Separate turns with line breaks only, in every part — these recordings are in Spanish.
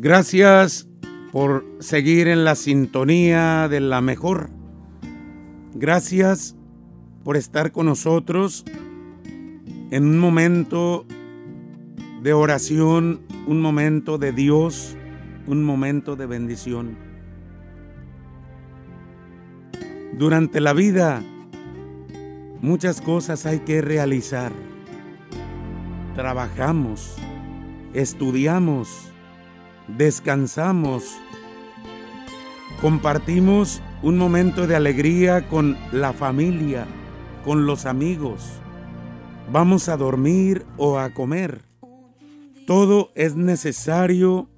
Gracias por seguir en la sintonía de la mejor. Gracias por estar con nosotros en un momento de oración, un momento de Dios, un momento de bendición. Durante la vida muchas cosas hay que realizar. Trabajamos, estudiamos, descansamos, compartimos un momento de alegría con la familia, con los amigos. Vamos a dormir o a comer. Todo es necesario,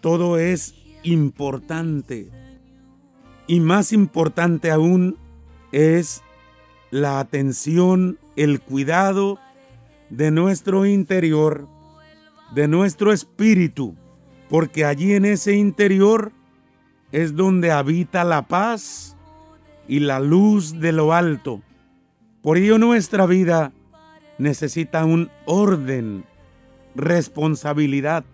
todo es importante. Y más importante aún es la atención, el cuidado de nuestro interior, de nuestro espíritu, porque allí en ese interior es donde habita la paz y la luz de lo alto. Por ello nuestra vida necesita un orden, responsabilidad.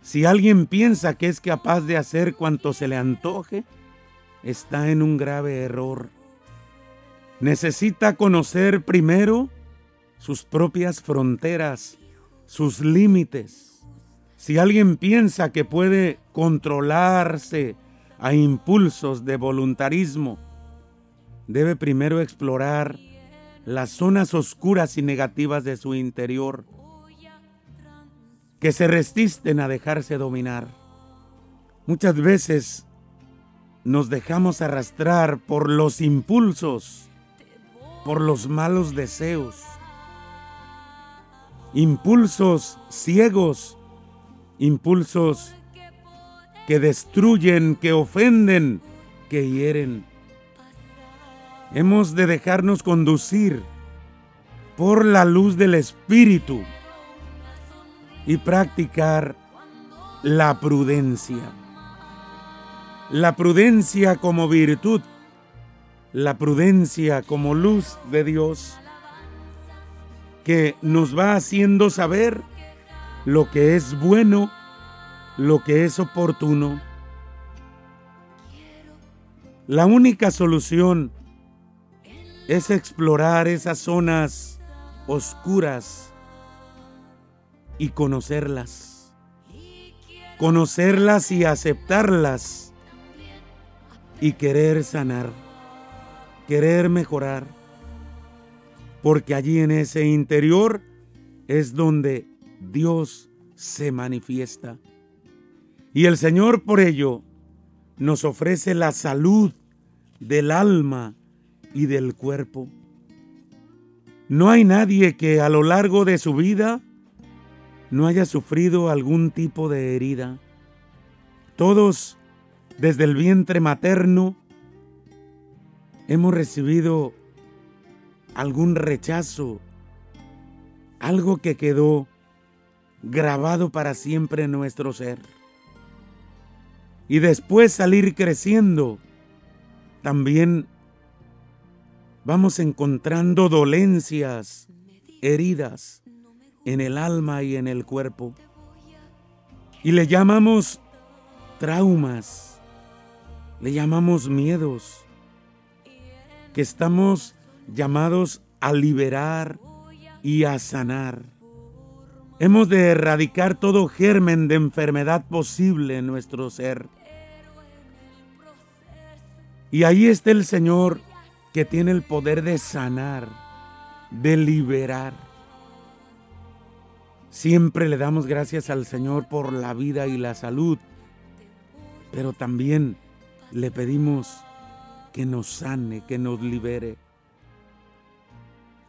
Si alguien piensa que es capaz de hacer cuanto se le antoje, está en un grave error. Necesita conocer primero sus propias fronteras, sus límites. Si alguien piensa que puede controlarse a impulsos de voluntarismo, debe primero explorar las zonas oscuras y negativas de su interior que se resisten a dejarse dominar. Muchas veces nos dejamos arrastrar por los impulsos, por los malos deseos, impulsos ciegos, impulsos que destruyen, que ofenden, que hieren. Hemos de dejarnos conducir por la luz del Espíritu y practicar la prudencia. La prudencia como virtud, la prudencia como luz de Dios que nos va haciendo saber lo que es bueno, lo que es oportuno. La única solución es explorar esas zonas oscuras y conocerlas. Conocerlas y aceptarlas y querer sanar, querer mejorar porque allí en ese interior es donde Dios se manifiesta. Y el Señor por ello nos ofrece la salud del alma y del cuerpo. No hay nadie que a lo largo de su vida no haya sufrido algún tipo de herida. Todos, desde el vientre materno, hemos recibido algún rechazo, algo que quedó grabado para siempre en nuestro ser. Y después salir creciendo, también vamos encontrando dolencias, heridas en el alma y en el cuerpo. Y le llamamos traumas, le llamamos miedos, que estamos llamados a liberar y a sanar. Hemos de erradicar todo germen de enfermedad posible en nuestro ser. Y ahí está el Señor que tiene el poder de sanar, de liberar. Siempre le damos gracias al Señor por la vida y la salud, pero también le pedimos que nos sane, que nos libere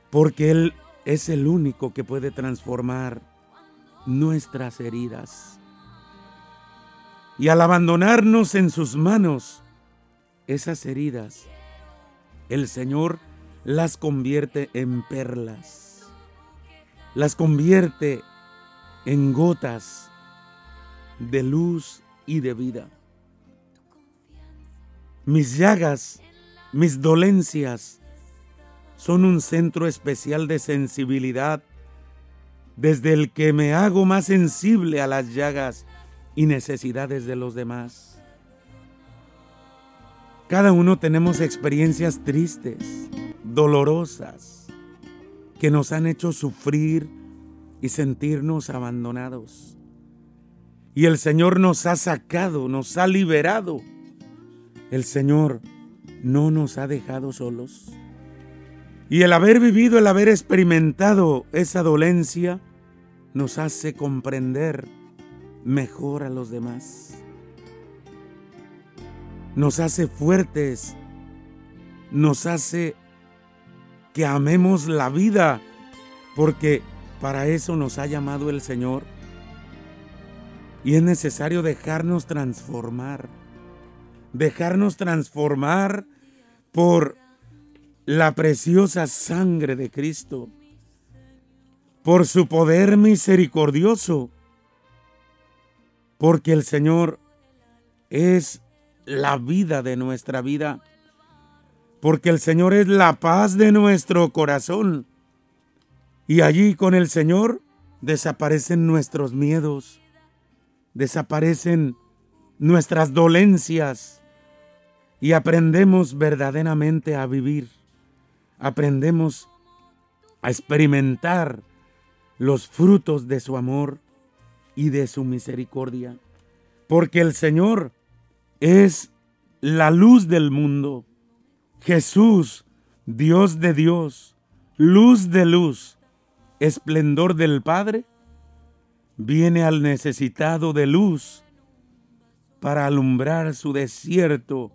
porque Él es el único que puede transformar nuestras heridas. Y al abandonarnos en sus manos, esas heridas, el Señor las convierte en perlas, las convierte en gotas de luz y de vida. Mis llagas, mis dolencias, son un centro especial de sensibilidad, desde el que me hago más sensible a las llagas y necesidades de los demás. Cada uno tenemos experiencias tristes, dolorosas, que nos han hecho sufrir y sentirnos abandonados. Y el Señor nos ha sacado, nos ha liberado. El Señor no nos ha dejado solos. Y el haber vivido, el haber experimentado esa dolencia, nos hace comprender mejor a los demás. Nos hace fuertes, nos hace que amemos la vida, porque para eso nos ha llamado el Señor. Y es necesario dejarnos transformar, dejarnos transformar por la preciosa sangre de Cristo, por su poder misericordioso, porque el Señor es la vida de nuestra vida, porque el Señor es la paz de nuestro corazón. Y allí con el Señor desaparecen nuestros miedos, desaparecen nuestras dolencias. Y aprendemos verdaderamente a vivir. Aprendemos a experimentar los frutos de su amor y de su misericordia. Porque el Señor es la luz del mundo. Jesús, Dios de Dios, luz de luz, esplendor del Padre, viene al necesitado de luz para alumbrar su desierto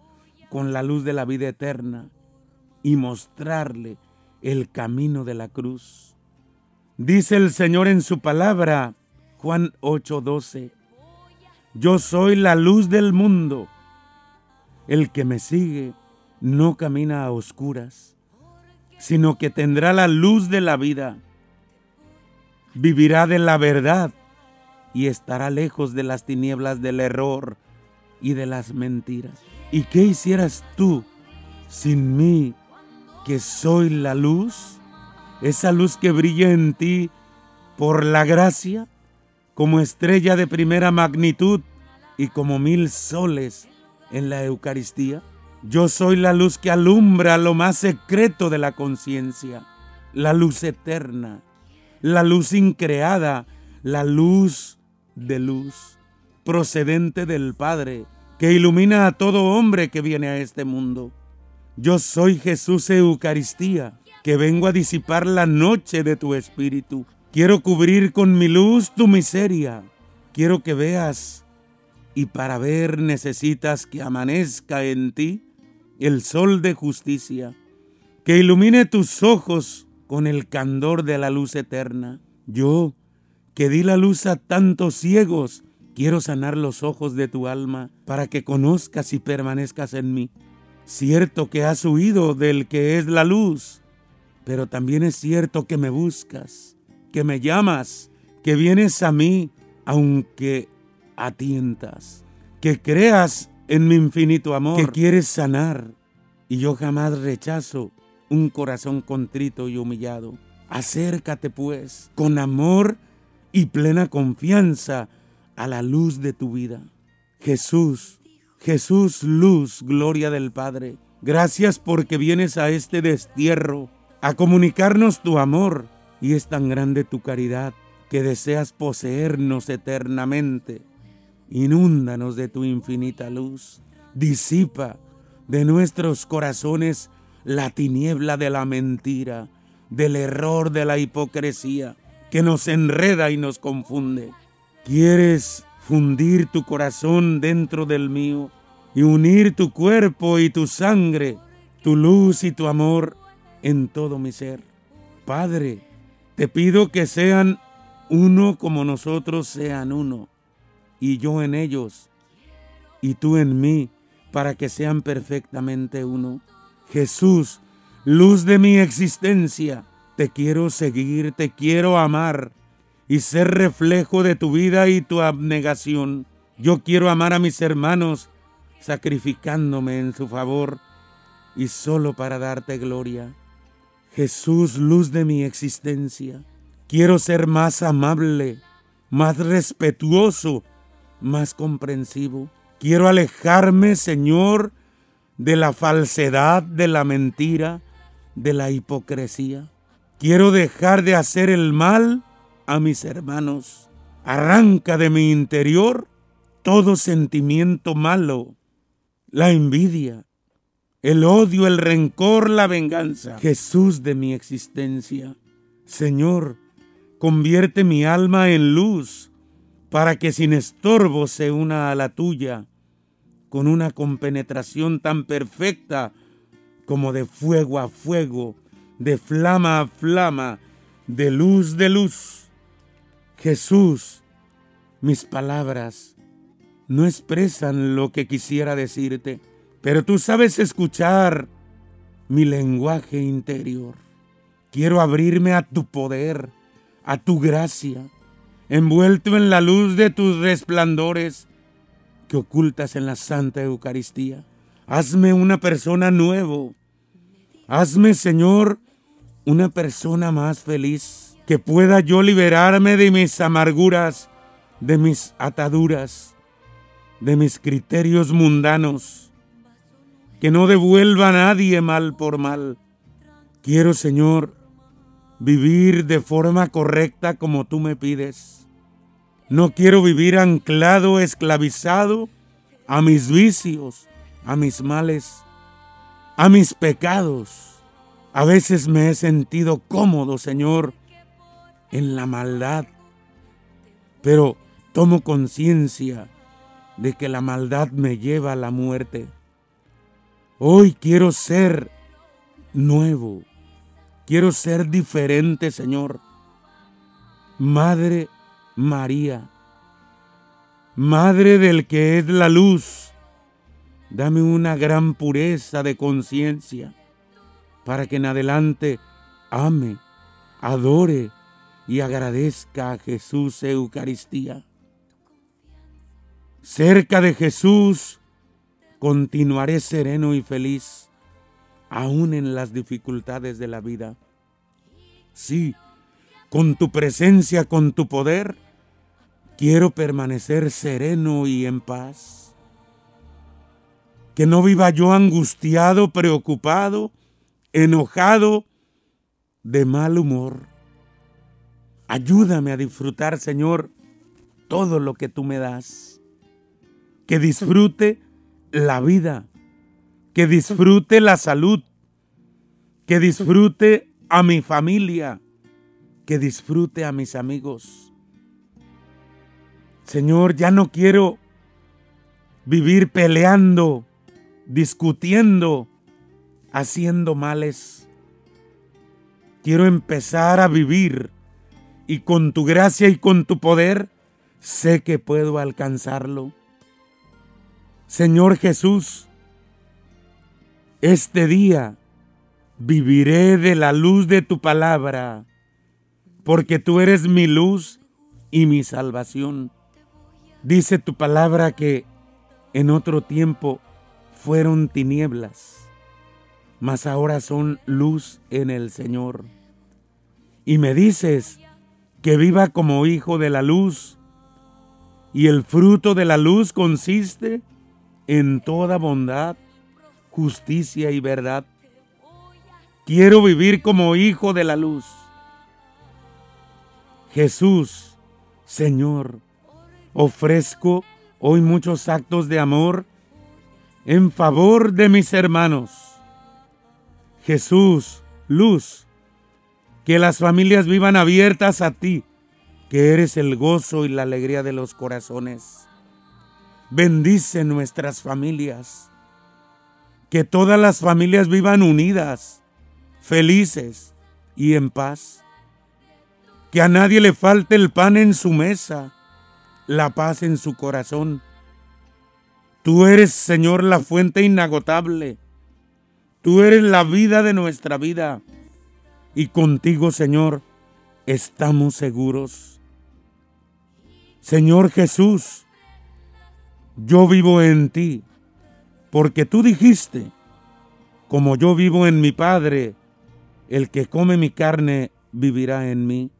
con la luz de la vida eterna y mostrarle el camino de la cruz. Dice el Señor en su palabra, Juan 8:12, Yo soy la luz del mundo. El que me sigue no camina a oscuras, sino que tendrá la luz de la vida. Vivirá de la verdad y estará lejos de las tinieblas del error y de las mentiras. ¿Y qué hicieras tú sin mí, que soy la luz? Esa luz que brilla en ti por la gracia, como estrella de primera magnitud y como mil soles en la Eucaristía. Yo soy la luz que alumbra lo más secreto de la conciencia, la luz eterna, la luz increada, la luz de luz, procedente del Padre, que ilumina a todo hombre que viene a este mundo. Yo soy Jesús Eucaristía, que vengo a disipar la noche de tu espíritu. Quiero cubrir con mi luz tu miseria. Quiero que veas y para ver necesitas que amanezca en ti el sol de justicia, que ilumine tus ojos con el candor de la luz eterna. Yo, que di la luz a tantos ciegos, quiero sanar los ojos de tu alma para que conozcas y permanezcas en mí. Cierto que has huido del que es la luz, pero también es cierto que me buscas, que me llamas, que vienes a mí, aunque atientas, que creas en mi infinito amor, que quieres sanar. Y yo jamás rechazo un corazón contrito y humillado. Acércate pues con amor y plena confianza a la luz de tu vida. Jesús, Jesús luz, gloria del Padre. Gracias porque vienes a este destierro a comunicarnos tu amor y es tan grande tu caridad que deseas poseernos eternamente Inúndanos de tu infinita luz. Disipa de nuestros corazones la tiniebla de la mentira, del error de la hipocresía, que nos enreda y nos confunde. ¿Quieres fundir tu corazón dentro del mío y unir tu cuerpo y tu sangre, tu luz y tu amor en todo mi ser? Padre, te pido que sean uno como nosotros sean uno y yo en ellos, y tú en mí, para que sean perfectamente uno. Jesús, luz de mi existencia, te quiero seguir, te quiero amar y ser reflejo de tu vida y tu abnegación. Yo quiero amar a mis hermanos, sacrificándome en su favor y solo para darte gloria. Jesús, luz de mi existencia, quiero ser más amable, más respetuoso más comprensivo. Quiero alejarme, Señor, de la falsedad, de la mentira, de la hipocresía. Quiero dejar de hacer el mal a mis hermanos. Arranca de mi interior todo sentimiento malo, la envidia, el odio, el rencor, la venganza. Jesús de mi existencia. Señor, convierte mi alma en luz para que sin estorbo se una a la tuya con una compenetración tan perfecta como de fuego a fuego, de flama a flama, de luz de luz. Jesús, mis palabras no expresan lo que quisiera decirte, pero tú sabes escuchar mi lenguaje interior. Quiero abrirme a tu poder, a tu gracia, envuelto en la luz de tus resplandores que ocultas en la Santa Eucaristía. Hazme una persona nuevo. Hazme, Señor, una persona más feliz, que pueda yo liberarme de mis amarguras, de mis ataduras, de mis criterios mundanos, que no devuelva a nadie mal por mal. Quiero, Señor, vivir de forma correcta como tú me pides no quiero vivir anclado, esclavizado a mis vicios, a mis males, a mis pecados. A veces me he sentido cómodo, Señor, en la maldad, pero tomo conciencia de que la maldad me lleva a la muerte. Hoy quiero ser nuevo, quiero ser diferente, Señor. Madre María, Madre del que es la luz, dame una gran pureza de conciencia para que en adelante ame, adore y agradezca a Jesús Eucaristía. Cerca de Jesús continuaré sereno y feliz, aún en las dificultades de la vida. Sí, con tu presencia, con tu poder, Quiero permanecer sereno y en paz. Que no viva yo angustiado, preocupado, enojado, de mal humor. Ayúdame a disfrutar, Señor, todo lo que tú me das. Que disfrute la vida, que disfrute la salud, que disfrute a mi familia, que disfrute a mis amigos Señor, ya no quiero vivir peleando, discutiendo, haciendo males. Quiero empezar a vivir y con tu gracia y con tu poder sé que puedo alcanzarlo. Señor Jesús, este día viviré de la luz de tu palabra, porque tú eres mi luz y mi salvación. Dice tu palabra que en otro tiempo fueron tinieblas, mas ahora son luz en el Señor. Y me dices que viva como hijo de la luz, y el fruto de la luz consiste en toda bondad, justicia y verdad. Quiero vivir como hijo de la luz. Jesús, Señor, ofrezco hoy muchos actos de amor en favor de mis hermanos. Jesús, luz, que las familias vivan abiertas a ti, que eres el gozo y la alegría de los corazones. Bendice nuestras familias, que todas las familias vivan unidas, felices y en paz. Que a nadie le falte el pan en su mesa la paz en su corazón. Tú eres, Señor, la fuente inagotable. Tú eres la vida de nuestra vida. Y contigo, Señor, estamos seguros. Señor Jesús, yo vivo en ti, porque tú dijiste, como yo vivo en mi Padre, el que come mi carne vivirá en mí.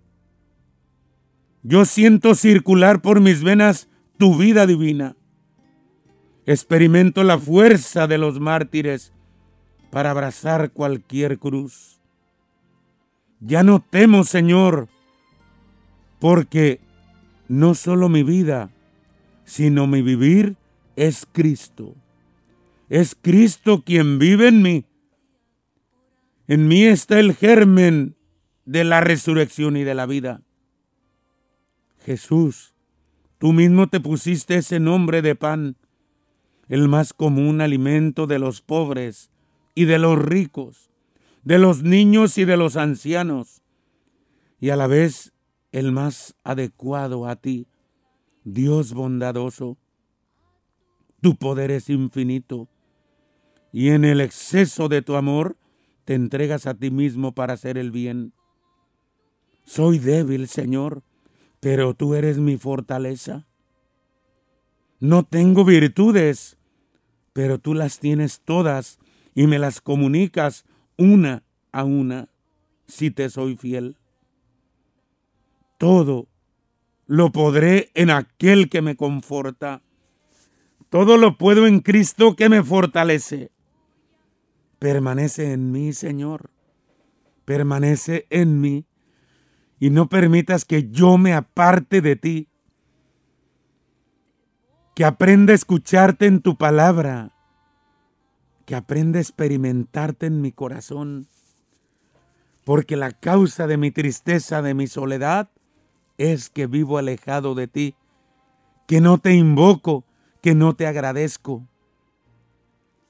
Yo siento circular por mis venas tu vida divina. Experimento la fuerza de los mártires para abrazar cualquier cruz. Ya no temo, Señor, porque no solo mi vida, sino mi vivir es Cristo. Es Cristo quien vive en mí. En mí está el germen de la resurrección y de la vida. Jesús, tú mismo te pusiste ese nombre de pan, el más común alimento de los pobres y de los ricos, de los niños y de los ancianos, y a la vez el más adecuado a ti, Dios bondadoso. Tu poder es infinito, y en el exceso de tu amor te entregas a ti mismo para hacer el bien. Soy débil, Señor, pero tú eres mi fortaleza. No tengo virtudes, pero tú las tienes todas y me las comunicas una a una si te soy fiel. Todo lo podré en aquel que me conforta. Todo lo puedo en Cristo que me fortalece. Permanece en mí, Señor. Permanece en mí y no permitas que yo me aparte de ti. Que aprenda a escucharte en tu palabra. Que aprenda a experimentarte en mi corazón. Porque la causa de mi tristeza, de mi soledad, es que vivo alejado de ti. Que no te invoco, que no te agradezco.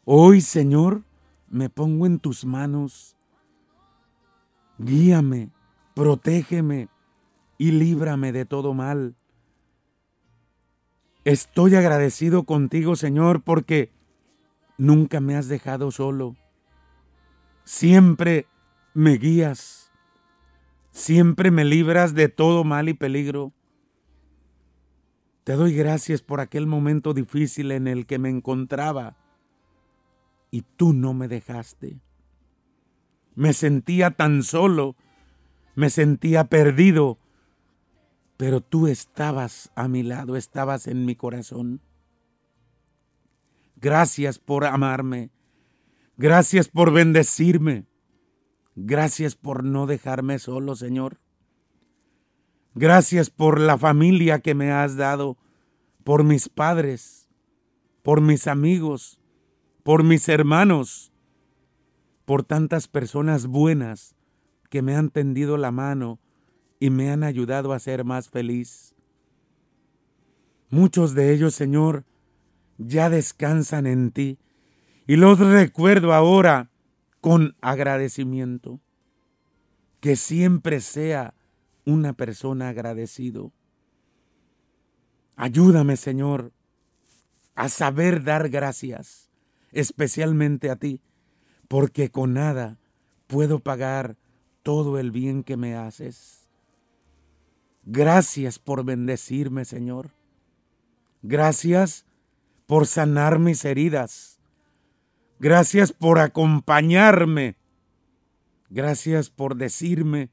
Hoy, Señor, me pongo en tus manos. Guíame protégeme y líbrame de todo mal. Estoy agradecido contigo, Señor, porque nunca me has dejado solo. Siempre me guías. Siempre me libras de todo mal y peligro. Te doy gracias por aquel momento difícil en el que me encontraba y tú no me dejaste. Me sentía tan solo me sentía perdido, pero tú estabas a mi lado, estabas en mi corazón. Gracias por amarme, gracias por bendecirme, gracias por no dejarme solo, Señor. Gracias por la familia que me has dado, por mis padres, por mis amigos, por mis hermanos, por tantas personas buenas que me han tendido la mano y me han ayudado a ser más feliz. Muchos de ellos, Señor, ya descansan en ti y los recuerdo ahora con agradecimiento. Que siempre sea una persona agradecido. Ayúdame, Señor, a saber dar gracias, especialmente a ti, porque con nada puedo pagar todo el bien que me haces. Gracias por bendecirme, Señor. Gracias por sanar mis heridas. Gracias por acompañarme. Gracias por decirme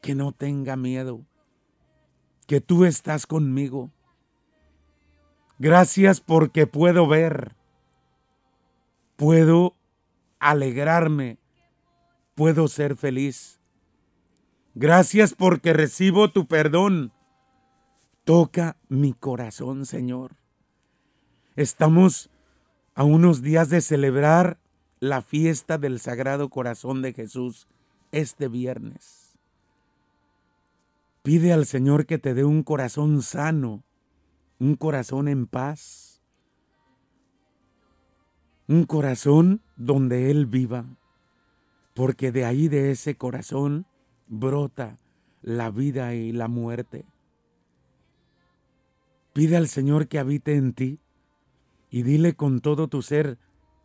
que no tenga miedo, que tú estás conmigo. Gracias porque puedo ver, puedo alegrarme, puedo ser feliz. Gracias porque recibo tu perdón. Toca mi corazón, Señor. Estamos a unos días de celebrar la fiesta del Sagrado Corazón de Jesús este viernes. Pide al Señor que te dé un corazón sano, un corazón en paz, un corazón donde Él viva, porque de ahí de ese corazón brota la vida y la muerte. Pide al Señor que habite en ti y dile con todo tu ser,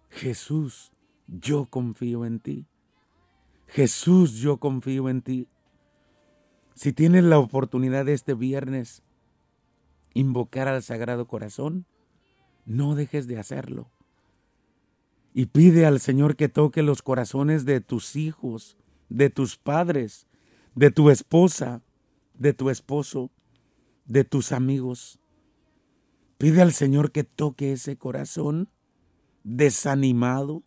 Jesús, yo confío en ti. Jesús, yo confío en ti. Si tienes la oportunidad de este viernes invocar al Sagrado Corazón, no dejes de hacerlo. Y pide al Señor que toque los corazones de tus hijos, de tus padres, de tu esposa, de tu esposo, de tus amigos. Pide al Señor que toque ese corazón desanimado,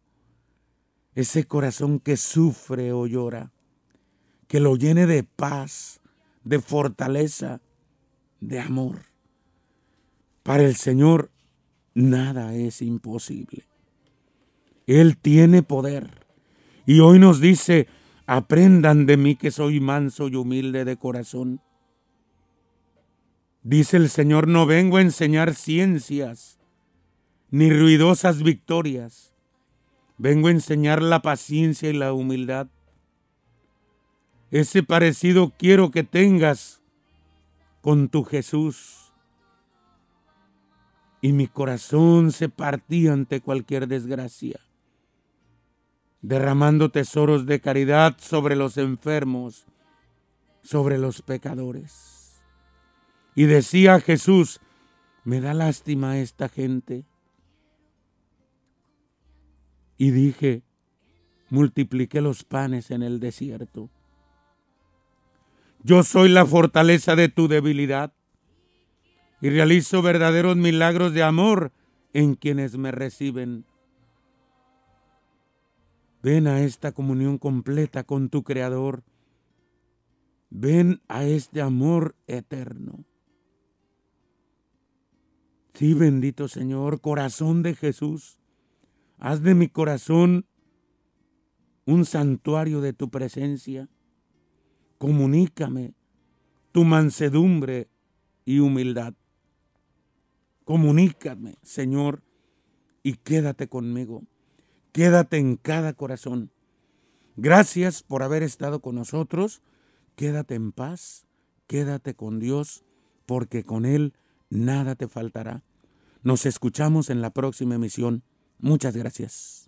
ese corazón que sufre o llora, que lo llene de paz, de fortaleza, de amor. Para el Señor nada es imposible. Él tiene poder. Y hoy nos dice, aprendan de mí que soy manso y humilde de corazón Dice el Señor, no vengo a enseñar ciencias ni ruidosas victorias. Vengo a enseñar la paciencia y la humildad. Ese parecido quiero que tengas con tu Jesús. Y mi corazón se partía ante cualquier desgracia, derramando tesoros de caridad sobre los enfermos, sobre los pecadores. Y decía Jesús, me da lástima esta gente. Y dije, multipliqué los panes en el desierto. Yo soy la fortaleza de tu debilidad y realizo verdaderos milagros de amor en quienes me reciben. Ven a esta comunión completa con tu Creador. Ven a este amor eterno. Sí, bendito Señor, corazón de Jesús, haz de mi corazón un santuario de tu presencia. Comunícame tu mansedumbre y humildad. Comunícame, Señor, y quédate conmigo. Quédate en cada corazón. Gracias por haber estado con nosotros. Quédate en paz, quédate con Dios, porque con Él nada te faltará. Nos escuchamos en la próxima emisión. Muchas gracias.